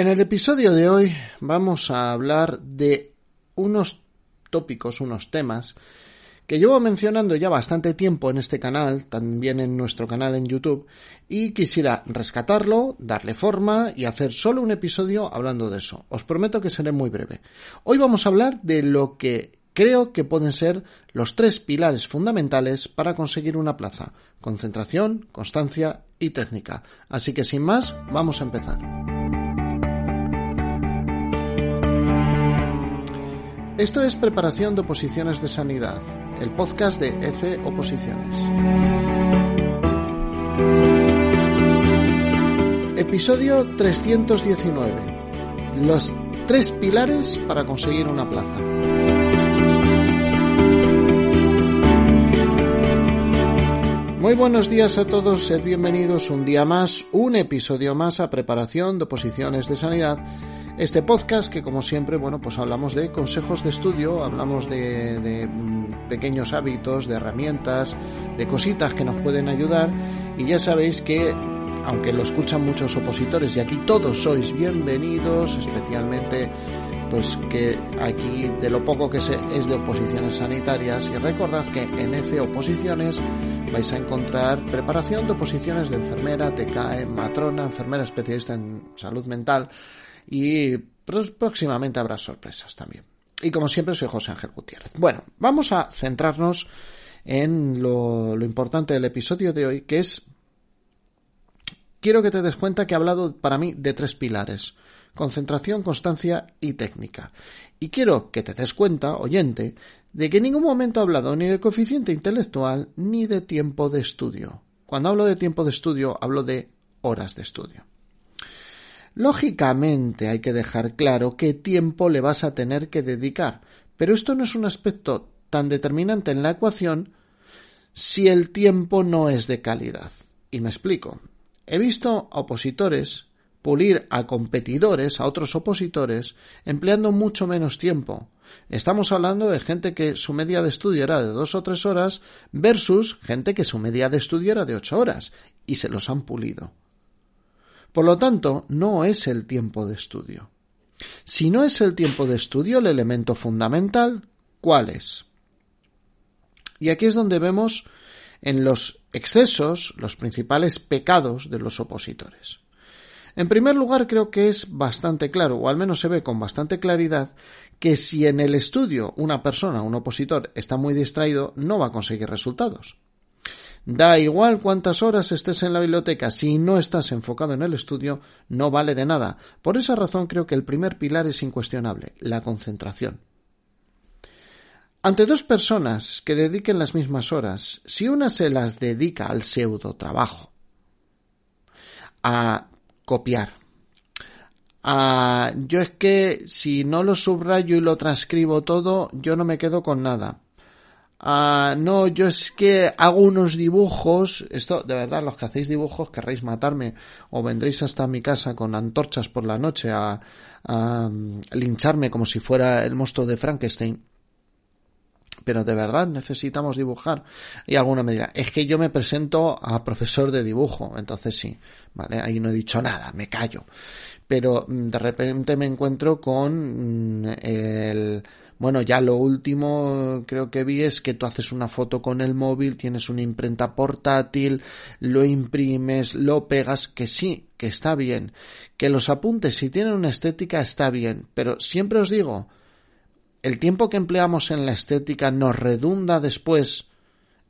En el episodio de hoy vamos a hablar de unos tópicos, unos temas que llevo mencionando ya bastante tiempo en este canal, también en nuestro canal en YouTube, y quisiera rescatarlo, darle forma y hacer solo un episodio hablando de eso. Os prometo que seré muy breve. Hoy vamos a hablar de lo que creo que pueden ser los tres pilares fundamentales para conseguir una plaza. Concentración, constancia y técnica. Así que sin más, vamos a empezar. Esto es Preparación de Oposiciones de Sanidad, el podcast de ECE Oposiciones. Episodio 319. Los tres pilares para conseguir una plaza. Muy buenos días a todos, sed bienvenidos un día más, un episodio más a Preparación de Oposiciones de Sanidad este podcast que como siempre, bueno, pues hablamos de consejos de estudio, hablamos de, mm, pequeños hábitos, de herramientas, de cositas que nos pueden ayudar. Y ya sabéis que aunque lo escuchan muchos opositores y aquí todos sois bienvenidos, especialmente pues que aquí de lo poco que sé es de oposiciones sanitarias y recordad que en ECE Oposiciones vais a encontrar preparación de oposiciones de enfermera, TKE, matrona, enfermera especialista en salud mental, y próximamente habrá sorpresas también. Y como siempre soy José Ángel Gutiérrez. Bueno, vamos a centrarnos en lo, importante del episodio de hoy, que es quiero que te des cuenta que he hablado para mí de tres pilares. Concentración, constancia y técnica. Y quiero que te des cuenta, oyente, de que en ningún momento he hablado ni de coeficiente intelectual ni de tiempo de estudio. Cuando hablo de tiempo de estudio, hablo de horas de estudio. Lógicamente hay que dejar claro qué tiempo le vas a tener que dedicar, pero esto no es un aspecto tan determinante en la ecuación si el tiempo no es de calidad. Y me explico. He visto a opositores pulir a competidores, a otros opositores, empleando mucho menos tiempo. Estamos hablando de gente que su media de estudio era de dos o tres horas versus gente que su media de estudio era de ocho horas y se los han pulido. Por lo tanto, no es el tiempo de estudio. Si no es el tiempo de estudio, el elemento fundamental, ¿cuál es? Y aquí es donde vemos en los excesos los principales pecados de los opositores. En primer lugar, creo que es bastante claro, o al menos se ve con bastante claridad, que si en el estudio una persona, un opositor, está muy distraído, no va a conseguir resultados. Da igual cuántas horas estés en la biblioteca, si no estás enfocado en el estudio, no vale de nada. Por esa razón creo que el primer pilar es incuestionable, la concentración. Ante dos personas que dediquen las mismas horas, si una se las dedica al pseudo trabajo, a copiar, a yo es que si no lo subrayo y lo transcribo todo, yo no me quedo con nada Ah, no, yo es que hago unos dibujos. Esto, de verdad, los que hacéis dibujos querréis matarme o vendréis hasta mi casa con antorchas por la noche a, a mm, lincharme como si fuera el monstruo de Frankenstein. Pero de verdad necesitamos dibujar. Y alguno me dirá, es que yo me presento a profesor de dibujo. Entonces sí, vale, ahí no he dicho nada, me callo. Pero mm, de repente me encuentro con mm, el bueno, ya lo último creo que vi es que tú haces una foto con el móvil, tienes una imprenta portátil, lo imprimes, lo pegas, que sí, que está bien, que los apuntes si tienen una estética está bien, pero siempre os digo, el tiempo que empleamos en la estética nos redunda después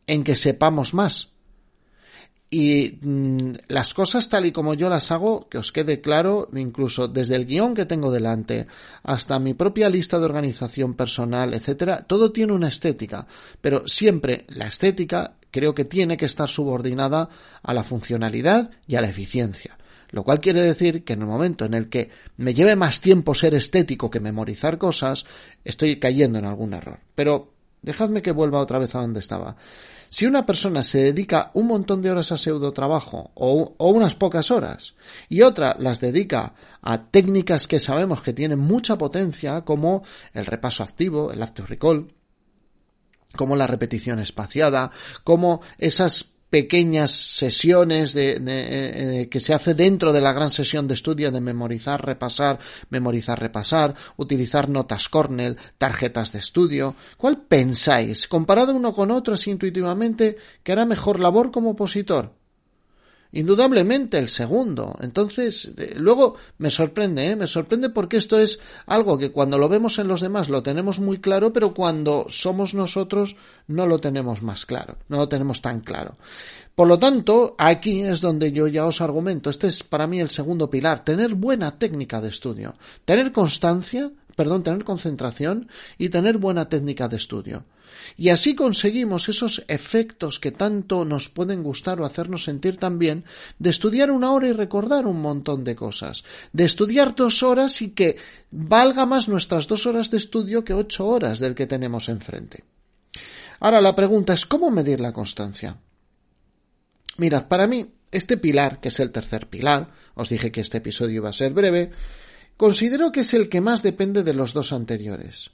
en que sepamos más y mm, las cosas tal y como yo las hago, que os quede claro, incluso desde el guion que tengo delante hasta mi propia lista de organización personal, etcétera, todo tiene una estética, pero siempre la estética creo que tiene que estar subordinada a la funcionalidad y a la eficiencia. Lo cual quiere decir que en el momento en el que me lleve más tiempo ser estético que memorizar cosas, estoy cayendo en algún error. Pero dejadme que vuelva otra vez a donde estaba. Si una persona se dedica un montón de horas a pseudo trabajo o, unas pocas horas y otra las dedica a técnicas que sabemos que tienen mucha potencia como el repaso activo, el active recall, como la repetición espaciada, como esas pequeñas sesiones de, eh, que se hace dentro de la gran sesión de estudio de memorizar, repasar, memorizar, repasar, utilizar notas Cornell, tarjetas de estudio. ¿Cuál pensáis, comparado uno con otro intuitivamente, que hará mejor labor como opositor? Indudablemente el segundo. Entonces, luego me sorprende, ¿eh? me sorprende porque esto es algo que cuando lo vemos en los demás lo tenemos muy claro, pero cuando somos nosotros no lo tenemos más claro, no lo tenemos tan claro. Por lo tanto, aquí es donde yo ya os argumento, este es para mí el segundo pilar, tener buena técnica de estudio, tener constancia, perdón, tener concentración y tener buena técnica de estudio. Y así conseguimos esos efectos que tanto nos pueden gustar o hacernos sentir tan bien de estudiar una hora y recordar un montón de cosas, de estudiar dos horas y que valga más nuestras dos horas de estudio que ocho horas del que tenemos enfrente. Ahora la pregunta es ¿cómo medir la constancia? Mirad, para mí, este pilar, que es el tercer pilar, os dije que este episodio iba a ser breve, considero que es el que más depende de los dos anteriores.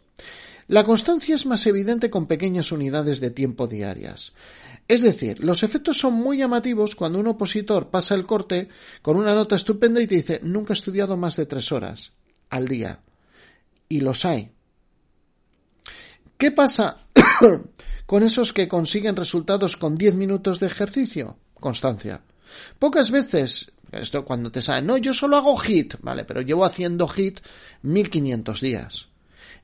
La constancia es más evidente con pequeñas unidades de tiempo diarias. Es decir, los efectos son muy llamativos cuando un opositor pasa el corte con una nota estupenda y te dice nunca he estudiado más de tres horas al día. Y los hay. ¿Qué pasa con esos que consiguen resultados con diez minutos de ejercicio? Constancia. Pocas veces, esto cuando te sale, no, yo solo hago hit, vale, pero llevo haciendo hit 1500 días.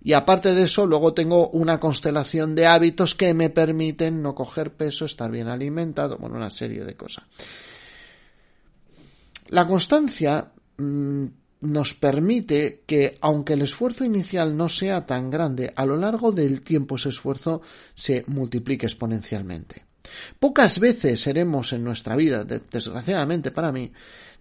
Y aparte de eso, luego tengo una constelación de hábitos que me permiten no coger peso, estar bien alimentado, bueno, una serie de cosas. La constancia mm, nos permite que, aunque el esfuerzo inicial no sea tan grande, a lo largo del tiempo ese esfuerzo se multiplique exponencialmente. Pocas veces seremos en nuestra vida, desgraciadamente para mí,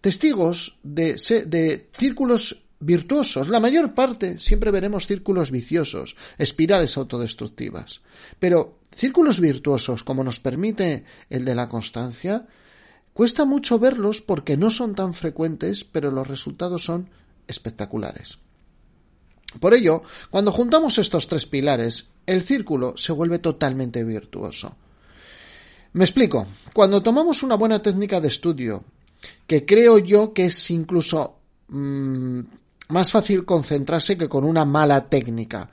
testigos de, de círculos virtuosos. La mayor parte siempre veremos círculos viciosos, espirales autodestructivas. Pero círculos virtuosos, como nos permite el de la constancia, cuesta mucho verlos porque no son tan frecuentes, pero los resultados son espectaculares. Por ello, cuando juntamos estos tres pilares, el círculo se vuelve totalmente virtuoso. Me explico. Cuando tomamos una buena técnica de estudio, que creo yo que es incluso mm, más fácil concentrarse que con una mala técnica.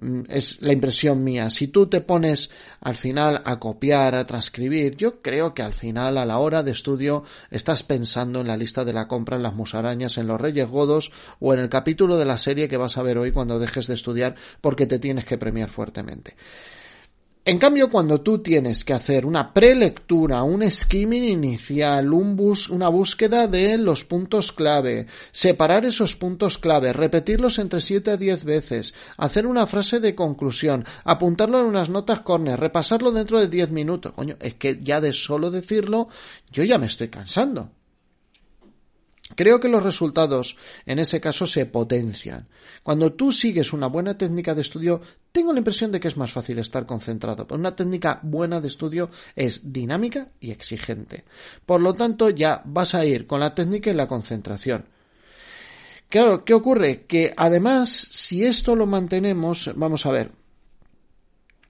Mm, es la impresión mía. Si tú te pones al final a copiar, a transcribir, yo creo que al final, a la hora de estudio, estás pensando en la lista de la compra, en las musarañas, en los Reyes Godos o en el capítulo de la serie que vas a ver hoy cuando dejes de estudiar porque te tienes que premiar fuertemente. En cambio, cuando tú tienes que hacer una prelectura, un skimming inicial, un bus, una búsqueda de los puntos clave, separar esos puntos clave, repetirlos entre 7 a 10 veces, hacer una frase de conclusión, apuntarlo en unas notas corner, repasarlo dentro de 10 minutos, coño, es que ya de solo decirlo, yo ya me estoy cansando. Creo que los resultados en ese caso se potencian. Cuando tú sigues una buena técnica de estudio, tengo la impresión de que es más fácil estar concentrado. Pero una técnica buena de estudio es dinámica y exigente. Por lo tanto, ya vas a ir con la técnica y la concentración. Claro, ¿qué ocurre? Que además, si esto lo mantenemos, vamos a ver,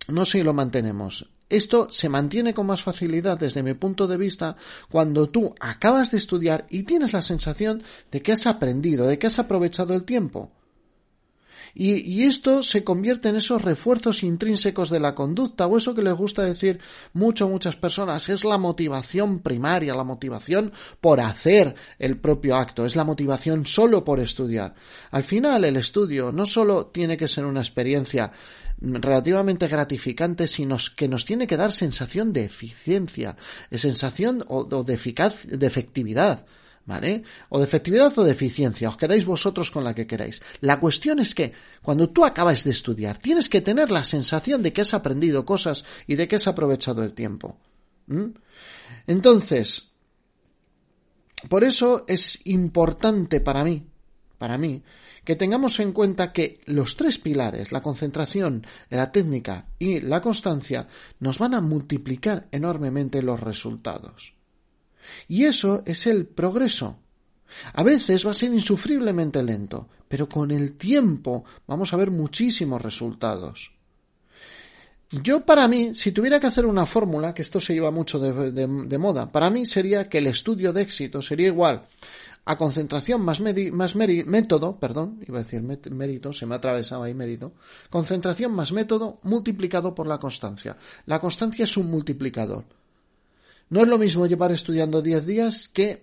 no sé si lo mantenemos. Esto se mantiene con más facilidad desde mi punto de vista cuando tú acabas de estudiar y tienes la sensación de que has aprendido, de que has aprovechado el tiempo. Y, esto se convierte en esos refuerzos intrínsecos de la conducta, o eso que les gusta decir mucho a muchas personas, es la motivación primaria, la motivación por hacer el propio acto, es la motivación solo por estudiar. Al final, el estudio no solo tiene que ser una experiencia relativamente gratificante, sino que nos tiene que dar sensación de eficiencia, sensación o, de, eficaz, de efectividad. ¿Vale? O de efectividad o de eficiencia, os quedáis vosotros con la que queráis. La cuestión es que cuando tú acabas de estudiar, tienes que tener la sensación de que has aprendido cosas y de que has aprovechado el tiempo. Entonces, por eso es importante para mí, para mí, que tengamos en cuenta que los tres pilares, la concentración, la técnica y la constancia, nos van a multiplicar enormemente los resultados. Y eso es el progreso. A veces va a ser insufriblemente lento, pero con el tiempo vamos a ver muchísimos resultados. yo para mí, si tuviera que hacer una fórmula, que esto se lleva mucho de, moda, para mí sería que el estudio de éxito sería igual a concentración más, método, perdón, iba a decir mérito, se me ha atravesado ahí mérito, concentración más método multiplicado por la constancia. La constancia es un multiplicador. No es lo mismo llevar estudiando 10 días que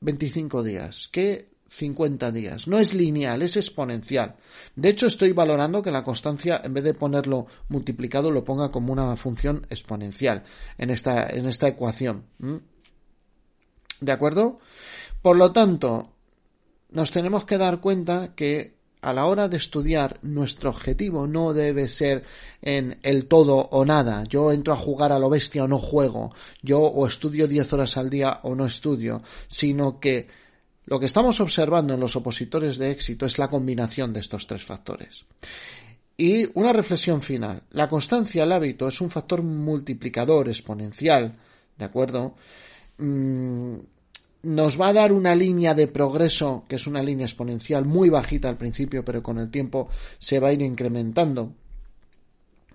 25 días, que 50 días. No es lineal, es exponencial. De hecho, estoy valorando que la constancia, en vez de ponerlo multiplicado, lo ponga como una función exponencial en esta, en esta ecuación. ¿De acuerdo? Por lo tanto, nos tenemos que dar cuenta que a la hora de estudiar, nuestro objetivo no debe ser en el todo o nada. Yo entro a jugar a lo bestia o no juego. Yo o estudio 10 horas al día o no estudio. Sino que lo que estamos observando en los opositores de éxito es la combinación de estos tres factores. Y una reflexión final. La constancia, el hábito, es un factor multiplicador exponencial, ¿de acuerdo? Mm, nos va a dar una línea de progreso, que es una línea exponencial muy bajita al principio, pero con el tiempo se va a ir incrementando.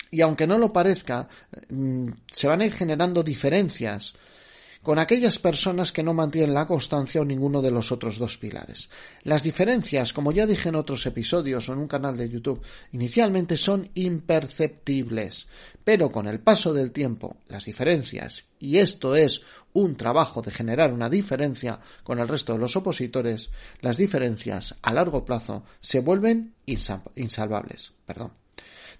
Y aunque no lo parezca, mm, se van a ir generando diferencias con aquellas personas que no mantienen la constancia o ninguno de los otros dos pilares. Las diferencias, como ya dije en otros episodios o en un canal de YouTube, inicialmente son imperceptibles, pero con el paso del tiempo, las diferencias, y esto es un trabajo de generar una diferencia con el resto de los opositores, las diferencias a largo plazo se vuelven insalvables. Perdón.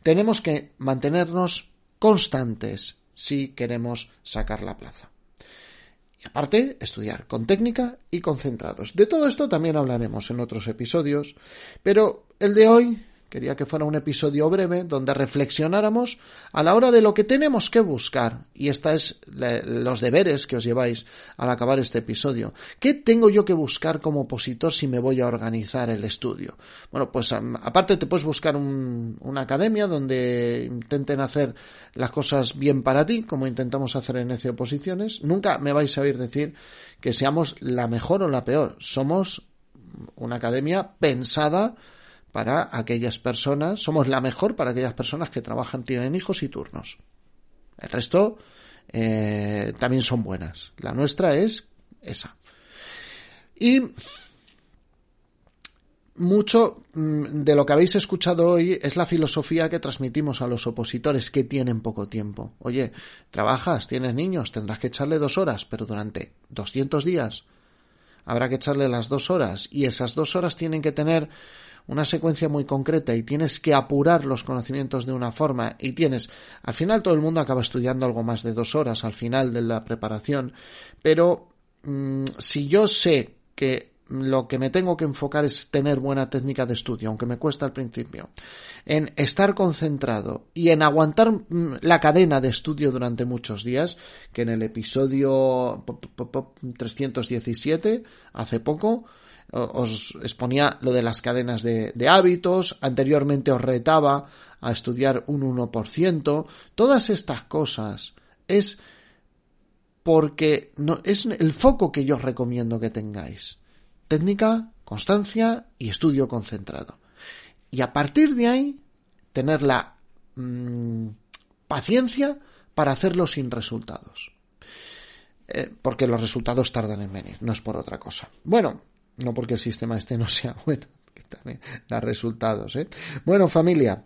Tenemos que mantenernos constantes si queremos sacar la plaza. Y aparte, estudiar con técnica y concentrados. De todo esto también hablaremos en otros episodios, pero el de hoy Quería que fuera un episodio breve donde reflexionáramos a la hora de lo que tenemos que buscar. Y esta es los deberes que os lleváis al acabar este episodio. ¿Qué tengo yo que buscar como opositor si me voy a organizar el estudio? Bueno, pues aparte te puedes buscar una academia donde intenten hacer las cosas bien para ti, como intentamos hacer en ECE Oposiciones. Nunca me vais a oír decir que seamos la mejor o la peor. Somos una academia pensada para aquellas personas, somos la mejor para aquellas personas que trabajan, tienen hijos y turnos. El resto eh, también son buenas. La nuestra es esa. Y mucho mm, de lo que habéis escuchado hoy es la filosofía que transmitimos a los opositores que tienen poco tiempo. Oye, trabajas, tienes niños, tendrás que echarle dos horas, pero durante 200 días habrá que echarle las dos horas y esas dos horas tienen que tener una secuencia muy concreta y tienes que apurar los conocimientos de una forma y tienes, al final todo el mundo acaba estudiando algo más de dos horas al final de la preparación, pero mm, si yo sé que lo que me tengo que enfocar es tener buena técnica de estudio, aunque me cuesta al principio, en estar concentrado y en aguantar mm, la cadena de estudio durante muchos días, que en el episodio 317, hace poco, os exponía lo de las cadenas de, hábitos, anteriormente os retaba a estudiar un 1%, todas estas cosas es porque no, es el foco que yo os recomiendo que tengáis. Técnica, constancia y estudio concentrado. Y a partir de ahí, tener la mm, paciencia para hacerlo sin resultados. Eh, porque los resultados tardan en venir, no es por otra cosa. Bueno, no porque el sistema este no sea bueno, que también da resultados, ¿eh? Bueno, familia,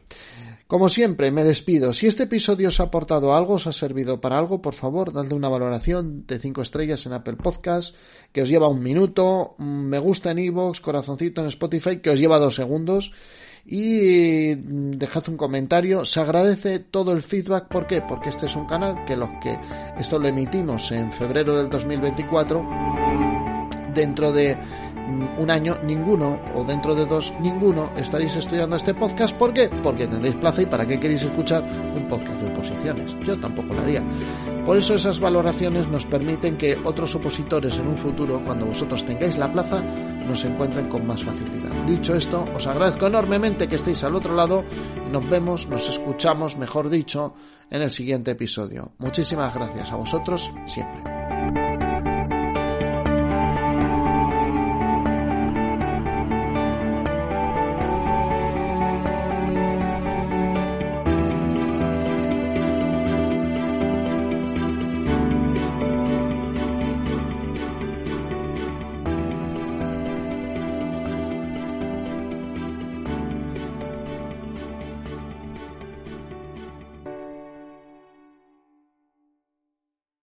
como siempre, me despido. Si este episodio os ha aportado algo, os ha servido para algo, por favor, dadle una valoración de 5 estrellas en Apple Podcast, que os lleva un minuto, me gusta en iVoox, corazoncito en Spotify, que os lleva dos segundos, y dejad un comentario. Se agradece todo el feedback. ¿Por qué? Porque este es un canal que los que esto lo emitimos en febrero del 2024, dentro de un año ninguno o dentro de dos ninguno estaréis estudiando este podcast. ¿Por qué? Porque tendréis plaza y para qué queréis escuchar un podcast de oposiciones. Yo tampoco lo haría. Por eso esas valoraciones nos permiten que otros opositores en un futuro, cuando vosotros tengáis la plaza, nos encuentren con más facilidad. Dicho esto, os agradezco enormemente que estéis al otro lado. Nos vemos, nos escuchamos, mejor dicho, en el siguiente episodio. Muchísimas gracias a vosotros siempre.